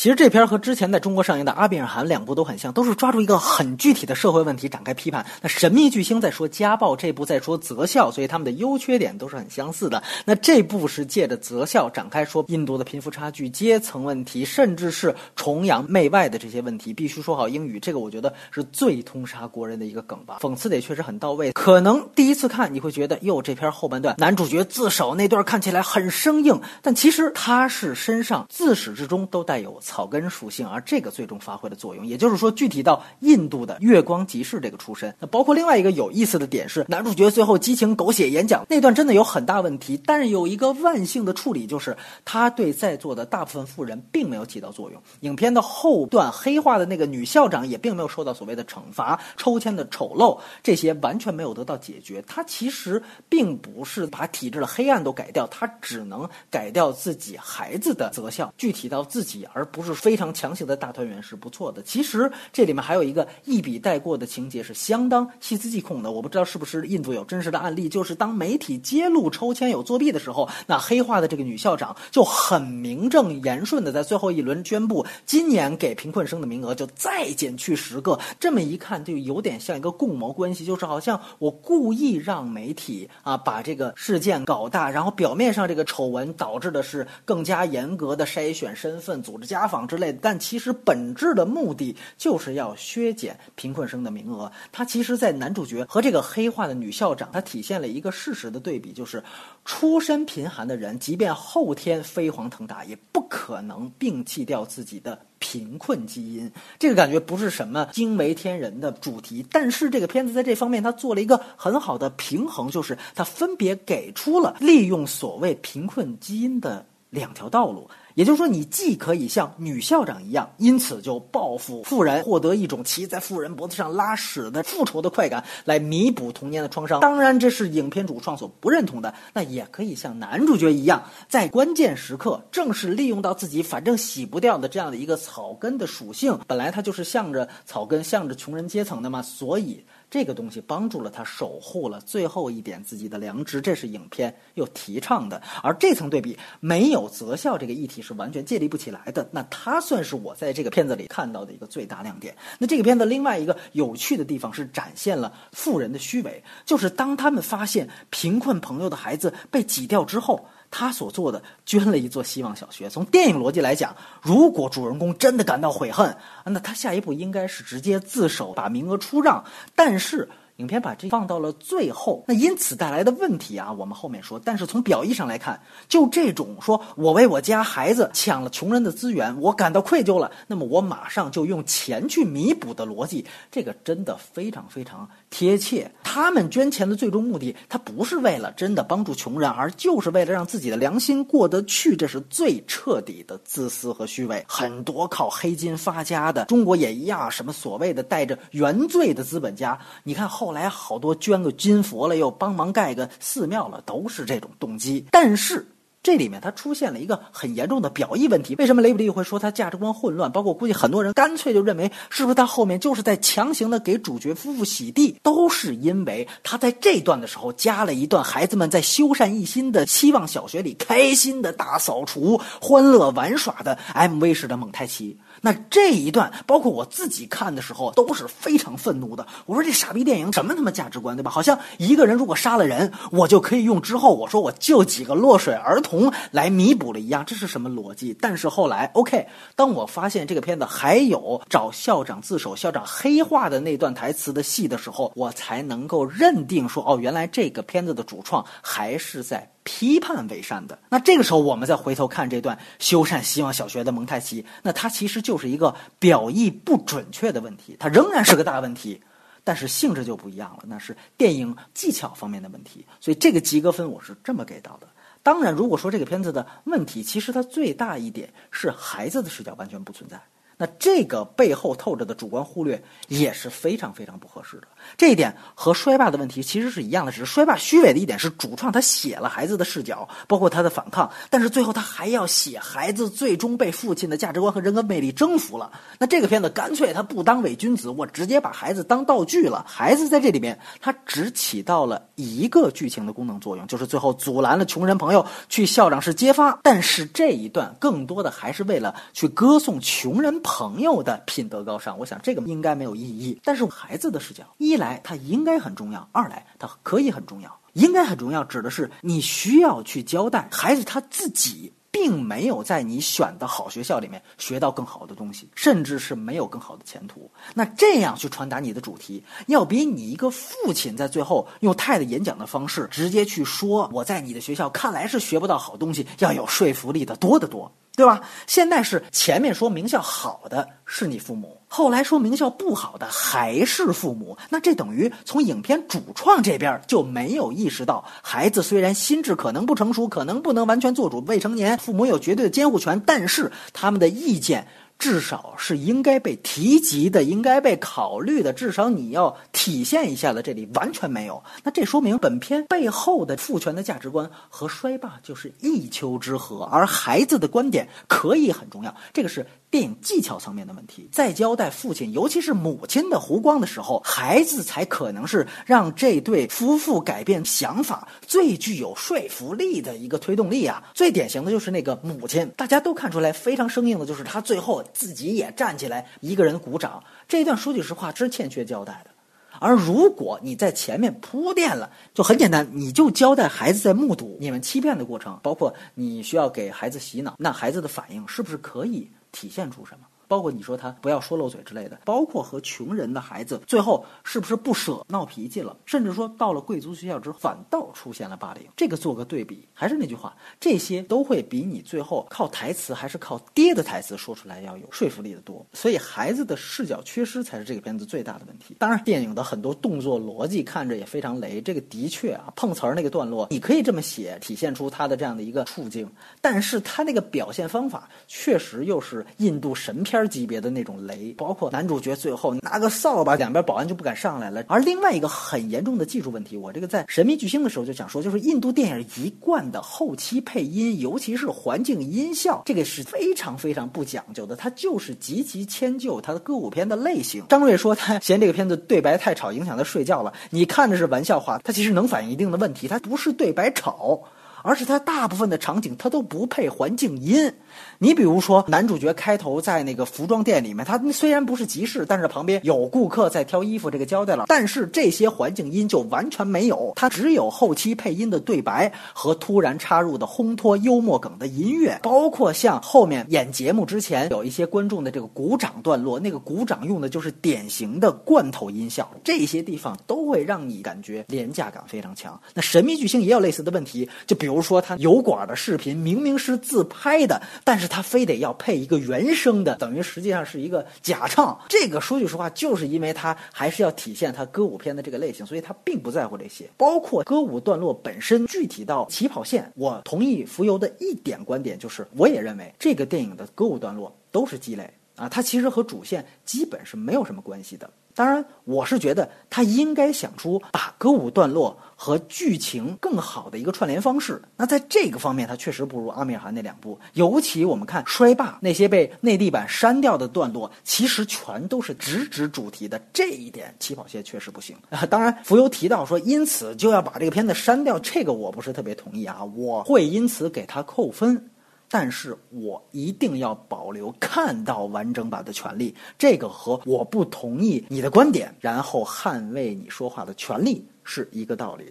其实这片和之前在中国上映的《阿比尔汗》两部都很像，都是抓住一个很具体的社会问题展开批判。那《神秘巨星》在说家暴，这部在说择校，所以他们的优缺点都是很相似的。那这部是借着择校展开说印度的贫富差距、阶层问题，甚至是崇洋媚外的这些问题。必须说好英语，这个我觉得是最通杀国人的一个梗吧。讽刺的也确实很到位。可能第一次看你会觉得，哟，这篇后半段男主角自首那段看起来很生硬，但其实他是身上自始至终都带有。草根属性，而这个最终发挥了作用。也就是说，具体到印度的月光集市这个出身，那包括另外一个有意思的点是，男主角最后激情狗血演讲那段真的有很大问题，但是有一个万幸的处理，就是他对在座的大部分富人并没有起到作用。影片的后段黑化的那个女校长也并没有受到所谓的惩罚，抽签的丑陋这些完全没有得到解决。他其实并不是把体制的黑暗都改掉，他只能改掉自己孩子的择校，具体到自己而不。不是非常强行的大团圆是不错的。其实这里面还有一个一笔带过的情节是相当细思极恐的。我不知道是不是印度有真实的案例，就是当媒体揭露抽签有作弊的时候，那黑化的这个女校长就很名正言顺的在最后一轮宣布，今年给贫困生的名额就再减去十个。这么一看就有点像一个共谋关系，就是好像我故意让媒体啊把这个事件搞大，然后表面上这个丑闻导致的是更加严格的筛选身份、组织家。访之类的，但其实本质的目的就是要削减贫困生的名额。他其实，在男主角和这个黑化的女校长，他体现了一个事实的对比，就是出身贫寒的人，即便后天飞黄腾达，也不可能摒弃掉自己的贫困基因。这个感觉不是什么惊为天人的主题，但是这个片子在这方面，他做了一个很好的平衡，就是他分别给出了利用所谓贫困基因的两条道路。也就是说，你既可以像女校长一样，因此就报复富人，获得一种骑在富人脖子上拉屎的复仇的快感，来弥补童年的创伤。当然，这是影片主创所不认同的。那也可以像男主角一样，在关键时刻，正是利用到自己反正洗不掉的这样的一个草根的属性。本来他就是向着草根、向着穷人阶层的嘛，所以。这个东西帮助了他守护了最后一点自己的良知，这是影片又提倡的。而这层对比没有择校这个议题是完全建立不起来的。那它算是我在这个片子里看到的一个最大亮点。那这个片子另外一个有趣的地方是展现了富人的虚伪，就是当他们发现贫困朋友的孩子被挤掉之后。他所做的捐了一座希望小学。从电影逻辑来讲，如果主人公真的感到悔恨，那他下一步应该是直接自首，把名额出让。但是。影片把这放到了最后，那因此带来的问题啊，我们后面说。但是从表意上来看，就这种说我为我家孩子抢了穷人的资源，我感到愧疚了，那么我马上就用钱去弥补的逻辑，这个真的非常非常贴切。他们捐钱的最终目的，他不是为了真的帮助穷人，而就是为了让自己的良心过得去，这是最彻底的自私和虚伪。很多靠黑金发家的，中国也一样，什么所谓的带着原罪的资本家，你看后。后来好多捐个金佛了，又帮忙盖个寺庙了，都是这种动机。但是这里面它出现了一个很严重的表意问题。为什么雷布利会说他价值观混乱？包括估计很多人干脆就认为，是不是他后面就是在强行的给主角夫妇洗地？都是因为他在这段的时候加了一段孩子们在修缮一新的希望小学里开心的大扫除、欢乐玩耍的 MV 式的蒙太奇。那这一段，包括我自己看的时候，都是非常愤怒的。我说这傻逼电影什么他妈价值观，对吧？好像一个人如果杀了人，我就可以用之后我说我救几个落水儿童来弥补了一样，这是什么逻辑？但是后来，OK，当我发现这个片子还有找校长自首、校长黑化的那段台词的戏的时候，我才能够认定说，哦，原来这个片子的主创还是在。批判伪善的，那这个时候我们再回头看这段修缮希望小学的蒙太奇，那它其实就是一个表意不准确的问题，它仍然是个大问题，但是性质就不一样了，那是电影技巧方面的问题。所以这个及格分我是这么给到的。当然，如果说这个片子的问题，其实它最大一点是孩子的视角完全不存在。那这个背后透着的主观忽略也是非常非常不合适的。这一点和衰霸的问题其实是一样的，只是衰霸虚伪的一点是主创他写了孩子的视角，包括他的反抗，但是最后他还要写孩子最终被父亲的价值观和人格魅力征服了。那这个片子干脆他不当伪君子，我直接把孩子当道具了。孩子在这里面他只起到了一个剧情的功能作用，就是最后阻拦了穷人朋友去校长室揭发。但是这一段更多的还是为了去歌颂穷人朋友的品德高尚。我想这个应该没有意义。但是孩子的视角，一来他应该很重要，二来他可以很重要。应该很重要，指的是你需要去交代孩子他自己。并没有在你选的好学校里面学到更好的东西，甚至是没有更好的前途。那这样去传达你的主题，要比你一个父亲在最后用太太演讲的方式直接去说我在你的学校看来是学不到好东西，要有说服力的多得多。对吧？现在是前面说名校好的是你父母，后来说名校不好的还是父母。那这等于从影片主创这边就没有意识到，孩子虽然心智可能不成熟，可能不能完全做主，未成年，父母有绝对的监护权，但是他们的意见。至少是应该被提及的，应该被考虑的。至少你要体现一下的，这里完全没有。那这说明本片背后的父权的价值观和衰霸就是一丘之貉，而孩子的观点可以很重要。这个是。电影技巧层面的问题，在交代父亲，尤其是母亲的弧光的时候，孩子才可能是让这对夫妇改变想法最具有说服力的一个推动力啊！最典型的就是那个母亲，大家都看出来非常生硬的，就是他最后自己也站起来，一个人鼓掌。这一段说句实话，是欠缺交代的。而如果你在前面铺垫了，就很简单，你就交代孩子在目睹你们欺骗的过程，包括你需要给孩子洗脑，那孩子的反应是不是可以？体现出什么？包括你说他不要说漏嘴之类的，包括和穷人的孩子最后是不是不舍闹脾气了，甚至说到了贵族学校之后反倒出现了霸凌，这个做个对比，还是那句话，这些都会比你最后靠台词还是靠爹的台词说出来要有说服力的多。所以孩子的视角缺失才是这个片子最大的问题。当然，电影的很多动作逻辑看着也非常雷，这个的确啊碰瓷儿那个段落，你可以这么写，体现出他的这样的一个处境，但是他那个表现方法确实又是印度神片。级别的那种雷，包括男主角最后拿个扫把，两边保安就不敢上来了。而另外一个很严重的技术问题，我这个在《神秘巨星》的时候就想说，就是印度电影一贯的后期配音，尤其是环境音效，这个是非常非常不讲究的。它就是极其迁就它的歌舞片的类型。张瑞说他嫌这个片子对白太吵，影响他睡觉了。你看着是玩笑话，它其实能反映一定的问题。它不是对白吵。而是它大部分的场景它都不配环境音，你比如说男主角开头在那个服装店里面，他虽然不是集市，但是旁边有顾客在挑衣服，这个交代了。但是这些环境音就完全没有，它只有后期配音的对白和突然插入的烘托幽默梗的音乐，包括像后面演节目之前有一些观众的这个鼓掌段落，那个鼓掌用的就是典型的罐头音效，这些地方都会让你感觉廉价感非常强。那神秘巨星也有类似的问题，就比。比如说，他油管的视频明明是自拍的，但是他非得要配一个原声的，等于实际上是一个假唱。这个说句实话，就是因为他还是要体现他歌舞片的这个类型，所以他并不在乎这些。包括歌舞段落本身，具体到起跑线，我同意浮游的一点观点，就是我也认为这个电影的歌舞段落都是积累啊，它其实和主线基本是没有什么关系的。当然，我是觉得他应该想出把歌舞段落和剧情更好的一个串联方式。那在这个方面，他确实不如阿米尔汗那两部。尤其我们看《衰霸》那些被内地版删掉的段落，其实全都是直指主题的。这一点起跑线确实不行。当然，浮游提到说，因此就要把这个片子删掉，这个我不是特别同意啊。我会因此给他扣分。但是我一定要保留看到完整版的权利，这个和我不同意你的观点，然后捍卫你说话的权利是一个道理。